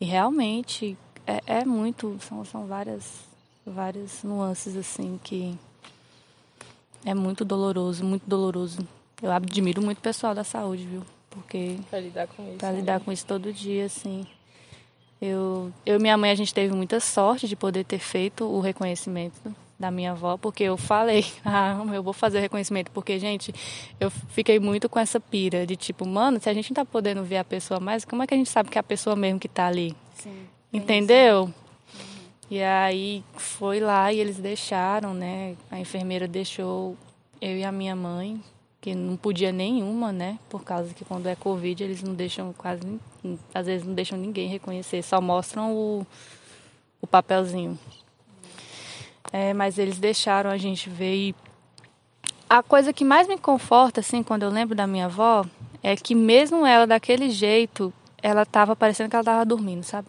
e realmente é, é, muito, são, são várias, várias nuances assim que é muito doloroso, muito doloroso. Eu admiro muito o pessoal da saúde, viu? Porque pra lidar com isso. Pra né? lidar com isso todo dia, assim. Eu, eu e minha mãe, a gente teve muita sorte de poder ter feito o reconhecimento da minha avó, porque eu falei, ah, eu vou fazer o reconhecimento, porque, gente, eu fiquei muito com essa pira de tipo, mano, se a gente não tá podendo ver a pessoa mais, como é que a gente sabe que é a pessoa mesmo que tá ali? Sim. Entendeu? Uhum. E aí foi lá e eles deixaram, né? A enfermeira deixou eu e a minha mãe que não podia nenhuma, né? Por causa que quando é Covid eles não deixam quase, às vezes não deixam ninguém reconhecer, só mostram o, o papelzinho. É, mas eles deixaram a gente ver e a coisa que mais me conforta, assim, quando eu lembro da minha avó, é que mesmo ela daquele jeito, ela tava parecendo que ela tava dormindo, sabe?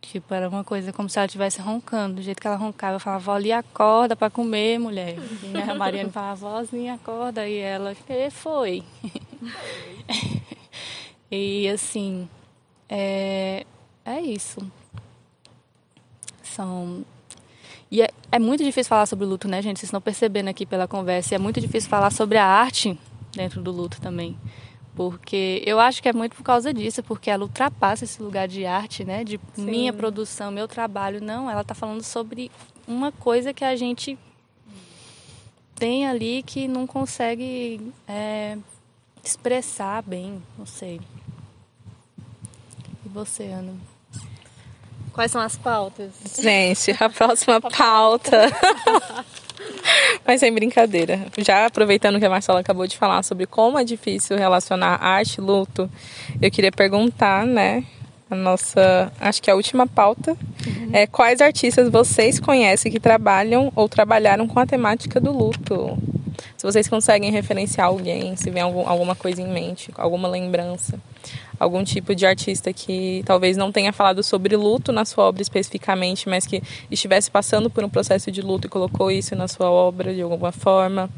Tipo, era uma coisa como se ela estivesse roncando. Do jeito que ela roncava, eu falava, vó, acorda para comer, mulher. E a Mariana falava, vozinha, acorda. E ela, e foi. e assim, é, é isso. São. E é, é muito difícil falar sobre o luto, né, gente? Vocês estão percebendo aqui pela conversa. E é muito difícil falar sobre a arte dentro do luto também porque eu acho que é muito por causa disso, porque ela ultrapassa esse lugar de arte, né? De Sim. minha produção, meu trabalho. Não, ela está falando sobre uma coisa que a gente tem ali que não consegue é, expressar bem, não sei. Você, Ana? Quais são as pautas? Gente, a próxima pauta. Mas sem brincadeira. Já aproveitando que a Marcela acabou de falar sobre como é difícil relacionar arte e luto, eu queria perguntar, né? A nossa, acho que a última pauta uhum. é quais artistas vocês conhecem que trabalham ou trabalharam com a temática do luto? Se vocês conseguem referenciar alguém, se vem algum, alguma coisa em mente, alguma lembrança algum tipo de artista que talvez não tenha falado sobre luto na sua obra especificamente, mas que estivesse passando por um processo de luto e colocou isso na sua obra de alguma forma.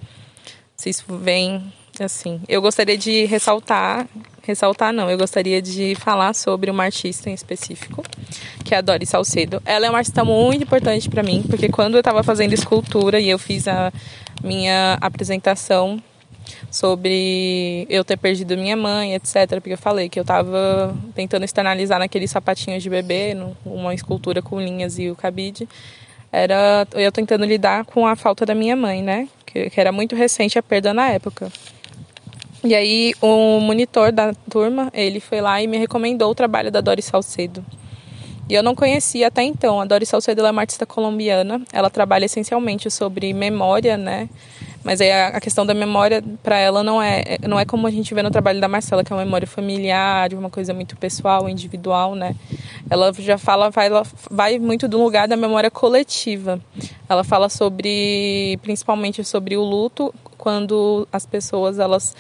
Se isso vem assim, eu gostaria de ressaltar, ressaltar não, eu gostaria de falar sobre uma artista em específico, que é a Doris Salcedo. Ela é uma artista muito importante para mim, porque quando eu estava fazendo escultura e eu fiz a minha apresentação sobre eu ter perdido minha mãe, etc. Porque eu falei que eu estava tentando externalizar naqueles sapatinhos de bebê, uma escultura com linhas e o cabide. Era eu tentando lidar com a falta da minha mãe, né? Que, que era muito recente a perda na época. E aí o monitor da turma, ele foi lá e me recomendou o trabalho da Doris Salcedo. E eu não conhecia até então. A Doris Salcedo é uma artista colombiana. Ela trabalha essencialmente sobre memória, né? Mas aí a questão da memória para ela não é não é como a gente vê no trabalho da Marcela, que é uma memória familiar, uma coisa muito pessoal, individual, né? Ela já fala vai vai muito do lugar da memória coletiva. Ela fala sobre principalmente sobre o luto quando as pessoas elas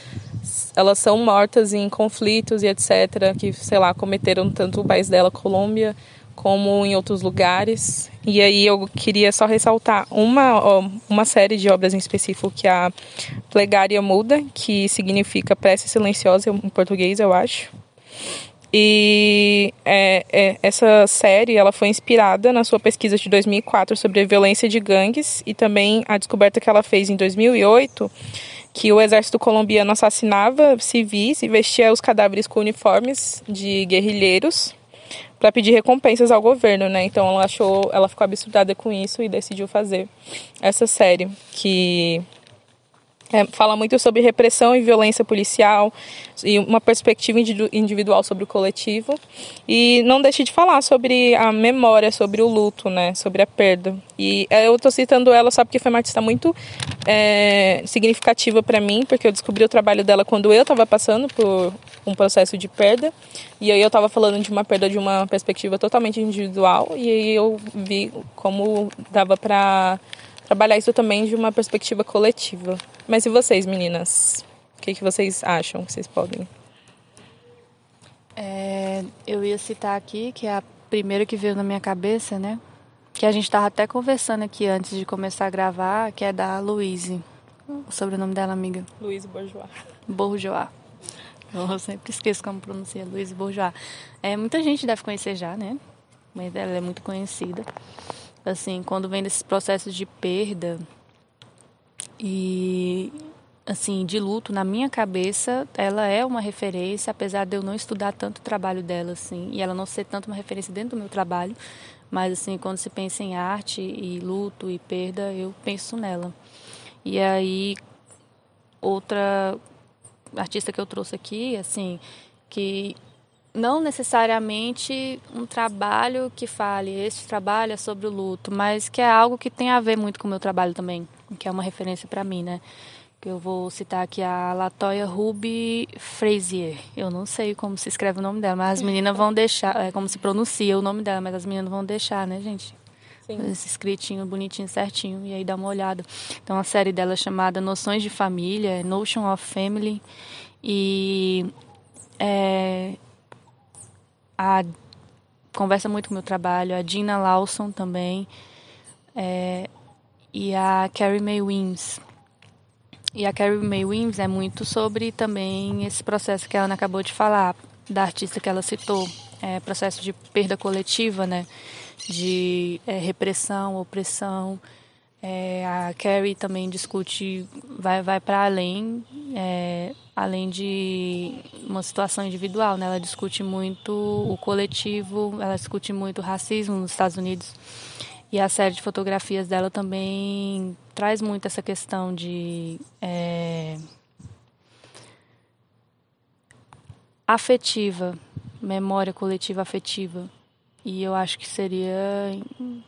elas são mortas em conflitos e etc, que sei lá, cometeram tanto o país dela, Colômbia, como em outros lugares. E aí eu queria só ressaltar uma, uma série de obras em específico, que é a Plegária Muda, que significa prece silenciosa em português, eu acho. E é, é, essa série ela foi inspirada na sua pesquisa de 2004 sobre a violência de gangues e também a descoberta que ela fez em 2008 que o exército colombiano assassinava civis e vestia os cadáveres com uniformes de guerrilheiros para pedir recompensas ao governo, né? Então ela achou, ela ficou absurdada com isso e decidiu fazer essa série que é, fala muito sobre repressão e violência policial e uma perspectiva individual sobre o coletivo. E não deixe de falar sobre a memória, sobre o luto, né? Sobre a perda. E é, eu estou citando ela só porque foi uma artista muito é, significativa para mim, porque eu descobri o trabalho dela quando eu estava passando por um processo de perda. E aí eu estava falando de uma perda de uma perspectiva totalmente individual. E aí eu vi como dava para trabalhar isso também de uma perspectiva coletiva. Mas e vocês, meninas? O que, que vocês acham que vocês podem? É, eu ia citar aqui, que é a primeira que veio na minha cabeça, né? Que a gente estava até conversando aqui antes de começar a gravar, que é da Louise. O sobrenome dela, amiga? Louise Bourgeois. Bourgeois. Eu sempre esqueço como pronuncia Louise Bourgeois. É, muita gente deve conhecer já, né? Mas ela é muito conhecida assim, quando vem desses processos de perda e assim, de luto, na minha cabeça, ela é uma referência, apesar de eu não estudar tanto o trabalho dela assim, e ela não ser tanto uma referência dentro do meu trabalho, mas assim, quando se pensa em arte e luto e perda, eu penso nela. E aí outra artista que eu trouxe aqui, assim, que não necessariamente um trabalho que fale, este trabalho é sobre o luto, mas que é algo que tem a ver muito com o meu trabalho também, que é uma referência para mim, né? Que eu vou citar aqui a Latoya Ruby Frazier. Eu não sei como se escreve o nome dela, mas as meninas vão deixar, é como se pronuncia o nome dela, mas as meninas vão deixar, né, gente? Sim. Esse escritinho bonitinho, certinho, e aí dá uma olhada. Então, a série dela é chamada Noções de Família, Notion of Family, e é, a conversa muito com o meu trabalho, a Gina Lawson também, é, e a Carrie Mae Weems. E a Carrie Mae Weems é muito sobre também esse processo que a Ana acabou de falar, da artista que ela citou, é, processo de perda coletiva, né, de é, repressão, opressão, é, a Carrie também discute, vai, vai para além, é, além de uma situação individual, né? Ela discute muito o coletivo, ela discute muito o racismo nos Estados Unidos. E a série de fotografias dela também traz muito essa questão de é, afetiva, memória coletiva afetiva. E eu acho que seria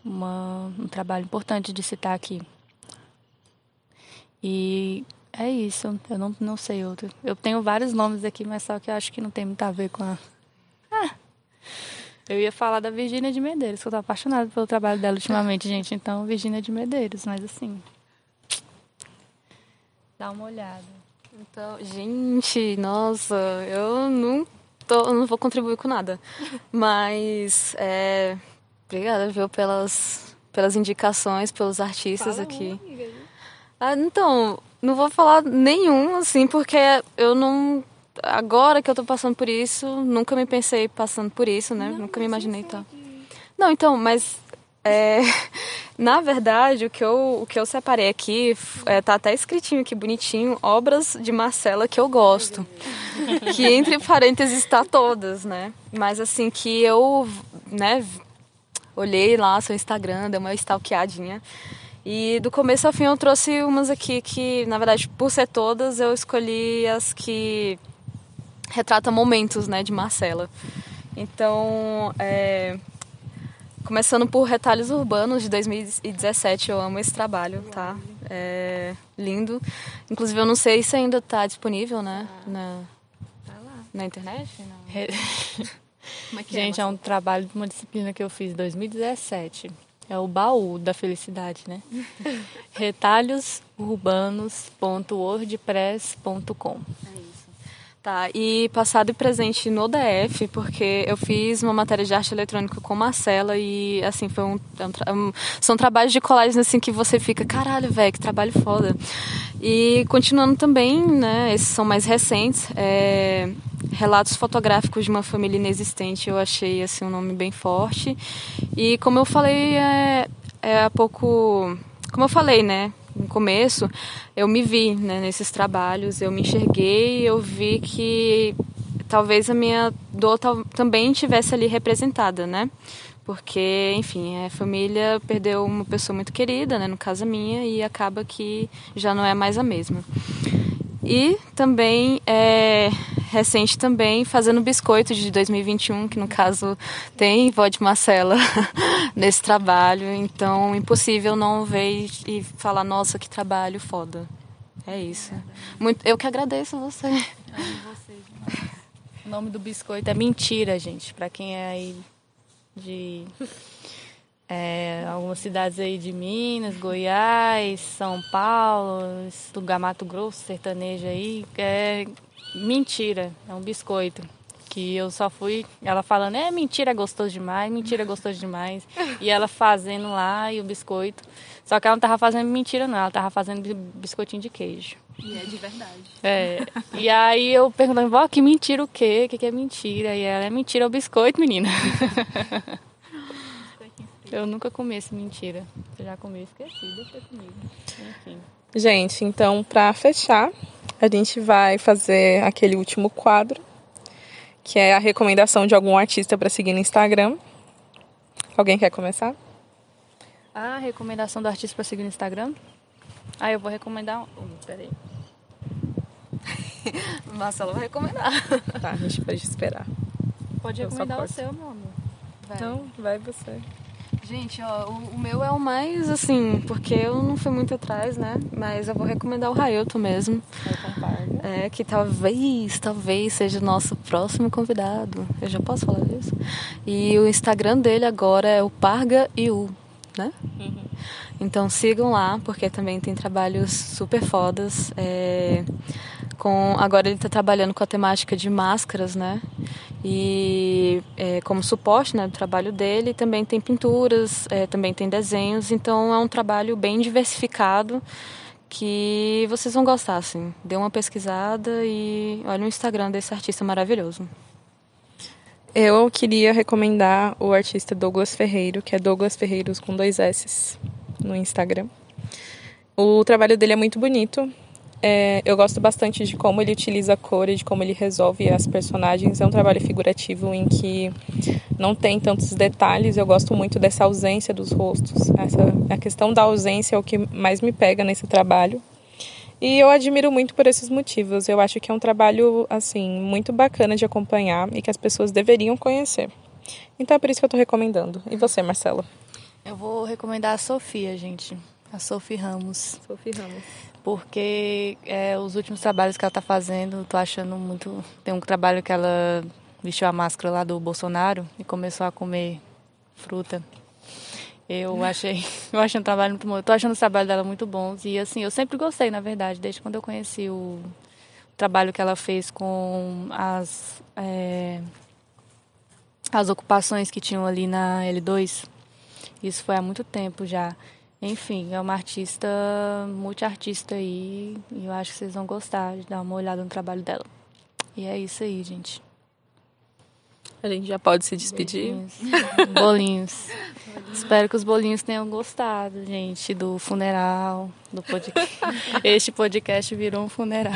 uma, um trabalho importante de citar aqui. E é isso, eu não, não sei outro. Eu tenho vários nomes aqui, mas só que eu acho que não tem muito a ver com a. Ah, eu ia falar da Virgínia de Medeiros, que eu tô apaixonada pelo trabalho dela ultimamente, gente. Então, Virgínia de Medeiros, mas assim. Dá uma olhada. Então, gente, nossa, eu não, tô, eu não vou contribuir com nada. Mas, é, obrigada, viu, pelas, pelas indicações, pelos artistas Fala aqui. uma. Ah, então, não vou falar nenhum, assim, porque eu não. Agora que eu tô passando por isso, nunca me pensei passando por isso, né? nunca me imaginei tal. Não, então, mas. é, na verdade, o que, eu, o que eu separei aqui é, tá até escritinho aqui bonitinho: obras de Marcela que eu gosto. que entre parênteses está todas, né? Mas assim, que eu, né, olhei lá seu Instagram, dei uma stalkeadinha. E do começo ao fim eu trouxe umas aqui que, na verdade, por ser todas, eu escolhi as que retratam momentos, né, de Marcela. Então, é, começando por Retalhos Urbanos de 2017, eu amo esse trabalho, tá? É lindo. Inclusive, eu não sei se ainda está disponível, né, na, na internet. Não. É que Gente, é um trabalho de uma disciplina que eu fiz em 2017. É o baú da felicidade, né? retalhosurbanos.wordpress.com Tá, e passado e presente no DF, porque eu fiz uma matéria de arte eletrônica com Marcela e, assim, foi um, é um são trabalhos de colagens, assim, que você fica, caralho, velho, que trabalho foda. E continuando também, né, esses são mais recentes, é, relatos fotográficos de uma família inexistente, eu achei, assim, um nome bem forte. E como eu falei, é, é há pouco, como eu falei, né, no começo, eu me vi né, nesses trabalhos, eu me enxerguei, eu vi que talvez a minha dor também tivesse ali representada, né? Porque, enfim, a família perdeu uma pessoa muito querida, né, no caso a minha, e acaba que já não é mais a mesma. E também, é, recente também, fazendo biscoito de 2021, que no caso tem vó de Marcela nesse trabalho. Então, impossível não ver e falar, nossa, que trabalho foda. É isso. Muito, eu que agradeço a você. O nome do biscoito é Mentira, gente. Pra quem é aí de é, algumas cidades aí de Minas, Goiás, São Paulo, lugar Mato Grosso, sertanejo aí, é mentira, é um biscoito. Que eu só fui, ela falando, é mentira, é gostoso demais, mentira, é gostoso demais. E ela fazendo lá e o biscoito. Só que ela não tava fazendo mentira, não, ela tava fazendo bi- biscoitinho de queijo. E é de verdade. É, e aí eu perguntando, vó, que mentira o quê? O que, que é mentira? E ela, é mentira o biscoito, menina. eu nunca comi esse mentira. Eu já comi, esqueci, ter comigo. Enfim. Gente, então, para fechar, a gente vai fazer aquele último quadro, que é a recomendação de algum artista para seguir no Instagram. Alguém quer começar? Ah, recomendação do artista pra seguir no Instagram? Ah, eu vou recomendar um. um peraí. Marcela vai recomendar. Tá, a gente pode esperar. Pode Eu recomendar o seu, meu amor. Então, vai você. Gente, ó, o, o meu é o mais, assim, porque eu não fui muito atrás, né? Mas eu vou recomendar o Railton mesmo. É, que talvez, talvez seja o nosso próximo convidado. Eu já posso falar isso? E o Instagram dele agora é o Parga Iu, né? Então sigam lá, porque também tem trabalhos super fodas. é, com, agora ele está trabalhando com a temática de máscaras, né? E é, como suporte né, do trabalho dele, também tem pinturas, é, também tem desenhos. Então é um trabalho bem diversificado que vocês vão gostar, assim. Dê uma pesquisada e olha o Instagram desse artista maravilhoso. Eu queria recomendar o artista Douglas Ferreiro, que é Douglas Ferreiros com dois S no Instagram. O trabalho dele é muito bonito. É, eu gosto bastante de como ele utiliza a cor e de como ele resolve as personagens. É um trabalho figurativo em que não tem tantos detalhes. Eu gosto muito dessa ausência dos rostos. Essa, a questão da ausência é o que mais me pega nesse trabalho. E eu admiro muito por esses motivos. Eu acho que é um trabalho assim muito bacana de acompanhar e que as pessoas deveriam conhecer. Então é por isso que eu estou recomendando. E você, Marcela? Eu vou recomendar a Sofia, gente. A Sophie Ramos. Sophie Ramos. Porque é, os últimos trabalhos que ela está fazendo, tô achando muito. Tem um trabalho que ela vestiu a máscara lá do Bolsonaro e começou a comer fruta. Eu achei, eu achei um trabalho muito bom. Eu tô achando o trabalho dela muito bom. E assim, eu sempre gostei, na verdade, desde quando eu conheci o trabalho que ela fez com as, é, as ocupações que tinham ali na L2. Isso foi há muito tempo já. Enfim, é uma artista, multiartista aí, e eu acho que vocês vão gostar de dar uma olhada no trabalho dela. E é isso aí, gente. A gente já pode se despedir. Bolinhos. bolinhos. Espero que os bolinhos tenham gostado, gente, do funeral, do podcast. Este podcast virou um funeral.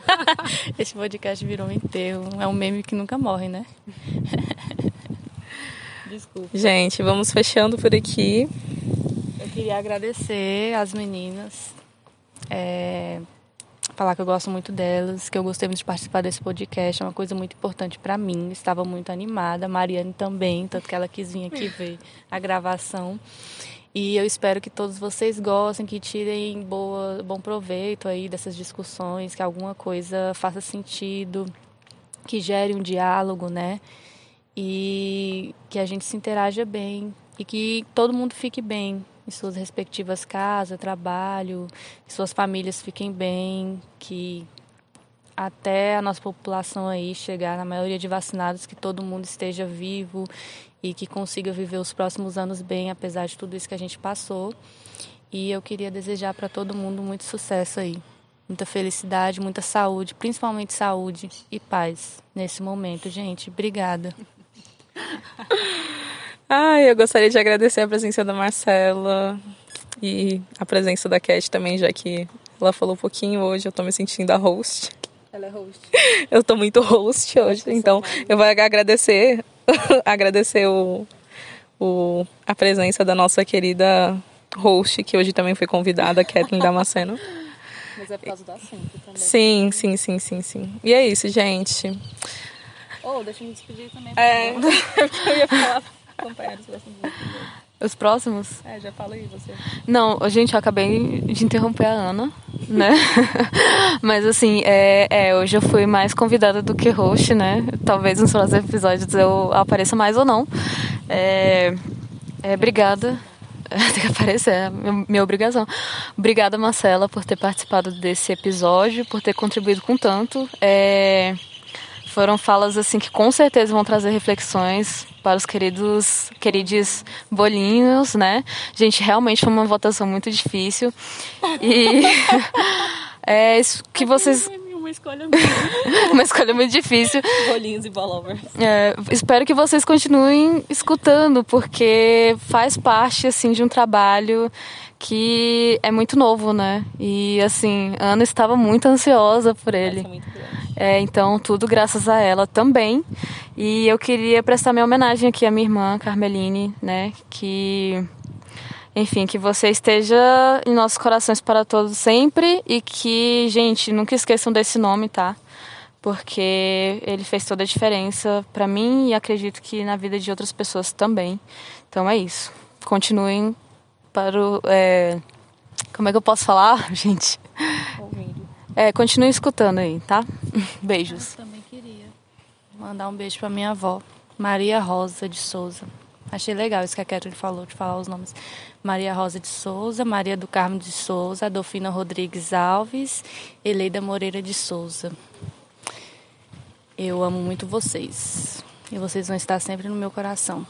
Este podcast virou um enterro. É um meme que nunca morre, né? Desculpa. Gente, vamos fechando por aqui queria agradecer às meninas. É, falar que eu gosto muito delas, que eu gostei muito de participar desse podcast, é uma coisa muito importante para mim. Estava muito animada, a Mariane também, tanto que ela quis vir aqui ver a gravação. E eu espero que todos vocês gostem, que tirem boa, bom proveito aí dessas discussões, que alguma coisa faça sentido, que gere um diálogo, né? E que a gente se interaja bem e que todo mundo fique bem, em suas respectivas casas, trabalho, que suas famílias fiquem bem, que até a nossa população aí chegar na maioria de vacinados, que todo mundo esteja vivo e que consiga viver os próximos anos bem, apesar de tudo isso que a gente passou. E eu queria desejar para todo mundo muito sucesso aí. Muita felicidade, muita saúde, principalmente saúde e paz nesse momento, gente. Obrigada. Ah, eu gostaria de agradecer a presença da Marcela e a presença da Cat também, já que ela falou um pouquinho hoje, eu tô me sentindo a host. Ela é host. Eu tô muito host hoje, então eu vou agradecer, agradecer o, o, a presença da nossa querida host, que hoje também foi convidada, Kathleen Damasceno. Mas é por causa do assunto também. Sim, sim, sim, sim, sim. E é isso, gente. Oh, deixa eu me despedir também. É, eu ia falar acompanhar os próximos? É, já fala aí você. Não, gente, eu acabei de interromper a Ana, né? Mas assim, é, é, hoje eu fui mais convidada do que host, né? Talvez nos próximos episódios eu apareça mais ou não. É, é obrigada. Tem que aparecer, é minha obrigação. Obrigada, Marcela, por ter participado desse episódio, por ter contribuído com tanto. É, foram falas assim que com certeza vão trazer reflexões para os queridos, queridos bolinhos, né? Gente, realmente foi uma votação muito difícil. E é isso que vocês uma escolha uma escolha muito difícil. Bolinhos e bollovers. É, espero que vocês continuem escutando, porque faz parte assim de um trabalho que é muito novo, né? E assim, Ana estava muito ansiosa por ele. muito é, então, tudo graças a ela também. E eu queria prestar minha homenagem aqui à minha irmã, Carmeline, né? Que, enfim, que você esteja em nossos corações para todos sempre e que, gente, nunca esqueçam desse nome, tá? Porque ele fez toda a diferença para mim e acredito que na vida de outras pessoas também. Então é isso. Continuem para o. É... Como é que eu posso falar, gente? Ouvindo. É, continue escutando aí, tá? Beijos. Eu também queria mandar um beijo para minha avó, Maria Rosa de Souza. Achei legal isso que a Catherine falou, de falar os nomes. Maria Rosa de Souza, Maria do Carmo de Souza, Adolfina Rodrigues Alves, Eleida Moreira de Souza. Eu amo muito vocês. E vocês vão estar sempre no meu coração.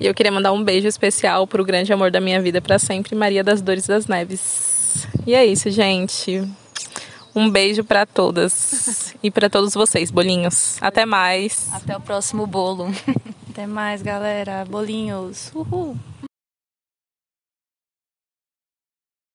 E eu queria mandar um beijo especial para o grande amor da minha vida para sempre, Maria das Dores das Neves. E é isso, gente. Um beijo para todas e para todos vocês, bolinhos. Até mais. Até o próximo bolo. Até mais, galera. Bolinhos. Uhul.